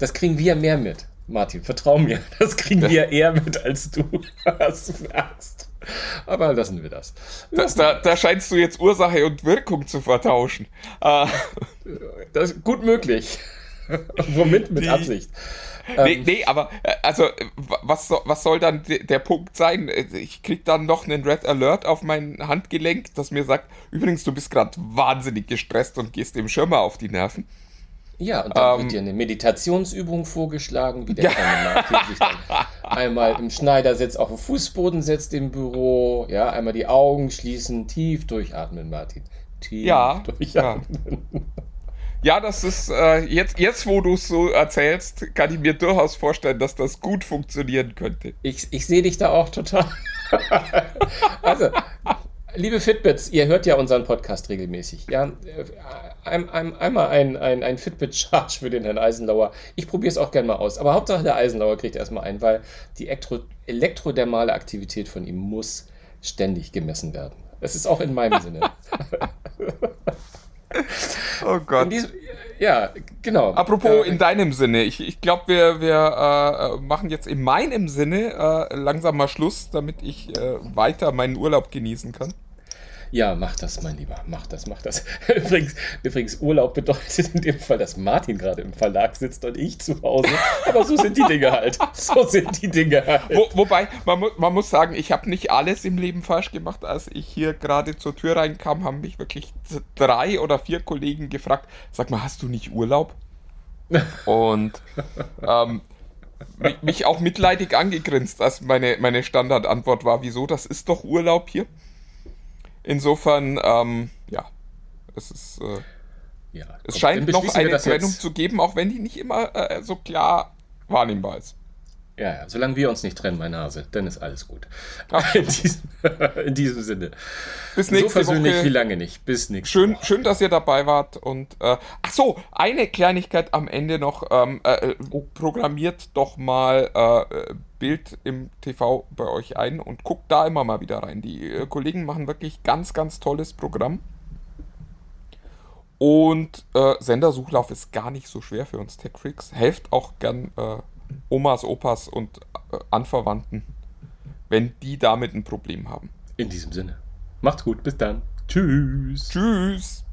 Das kriegen wir mehr mit, Martin. Vertrau mir. Das kriegen wir eher mit, als du das merkst. Aber lassen wir das. Da, da, da scheinst du jetzt Ursache und Wirkung zu vertauschen. Äh, Das ist gut möglich. Womit? Mit Die- Absicht. nee, Ähm, nee, aber äh, also äh, wa- was, was soll dann de- der Punkt sein? Äh, Ich krieg dann noch einen Red Alert auf mein Handgelenk, das mir sagt, übrigens, du bist gerade wahnsinnig gestresst und gehst dem Schirmer auf die Nerven. Ja, und dann Ähm, wird dir eine Meditationsübung vorgeschlagen, wie der kleine Martin sich dann einmal im Schneidersitz auf den Fußboden setzt im Büro. Ja, einmal die Augen schließen, tief durchatmen, Martin. Tief Ja, durchatmen. Ja, das ist äh, jetzt, jetzt, wo du es so erzählst, kann ich mir durchaus vorstellen, dass das gut funktionieren könnte. Ich, ich sehe dich da auch total. also, liebe Fitbits, ihr hört ja unseren Podcast regelmäßig. Ja, äh, ein, ein, einmal ein, ein, ein Fitbit-Charge für den Herrn Eisenlauer. Ich probiere es auch gerne mal aus. Aber Hauptsache der Eisenlauer kriegt erstmal einen, weil die Elektro elektrodermale Aktivität von ihm muss ständig gemessen werden. Das ist auch in meinem Sinne. Oh Gott. Diesem, ja, genau. Apropos Äh, in deinem Sinne, ich, ich glaube, wir, wir äh, machen jetzt in meinem Sinne äh, langsam mal Schluss, damit ich äh, weiter meinen Urlaub genießen kann. Ja, mach das, mein Lieber. Mach das, mach das. Übrigens, übrigens, Urlaub bedeutet in dem Fall, dass Martin gerade im Verlag sitzt und ich zu Hause. Aber so sind die Dinge halt. So sind die Dinge halt. Wo, wobei, man, mu man muss sagen, ich habe nicht alles im Leben falsch gemacht. Als ich hier gerade zur Tür reinkam, haben mich wirklich drei oder vier Kollegen gefragt, sag mal, hast du nicht Urlaub? Und ähm, mi- mich auch mitleidig angegrinst, als meine, meine Standardantwort war, wieso, das ist doch Urlaub hier. Insofern, ähm, ja, es ist... Äh, Ja, Es scheint noch eine Trennung zu geben, auch wenn die nicht immer äh, so klar wahrnehmbar ist. Ja, ja, solange wir uns nicht trennen, meine Hase, dann ist alles gut. Ach. In diesem, in diesem Sinne. Bis So nächste versöhnlich wie Woche. lange nicht. Bis nächste Schön, Woche. schön, dass ihr dabei wart. Und äh, ach so, eine Kleinigkeit am Ende noch. Ähm, äh, äh, programmiert doch mal äh, Bild im TV bei euch ein und guckt da immer mal wieder rein. Die äh, Kollegen machen wirklich ganz, ganz tolles Programm. Und äh, Sendersuchlauf ist gar nicht so schwer für uns Tech Freaks. Helft auch gern äh, Omas, Opas und äh, Anverwandten, wenn die damit ein Problem haben. In diesem Sinne. Macht's gut, bis dann. Tschüss. Tschüss!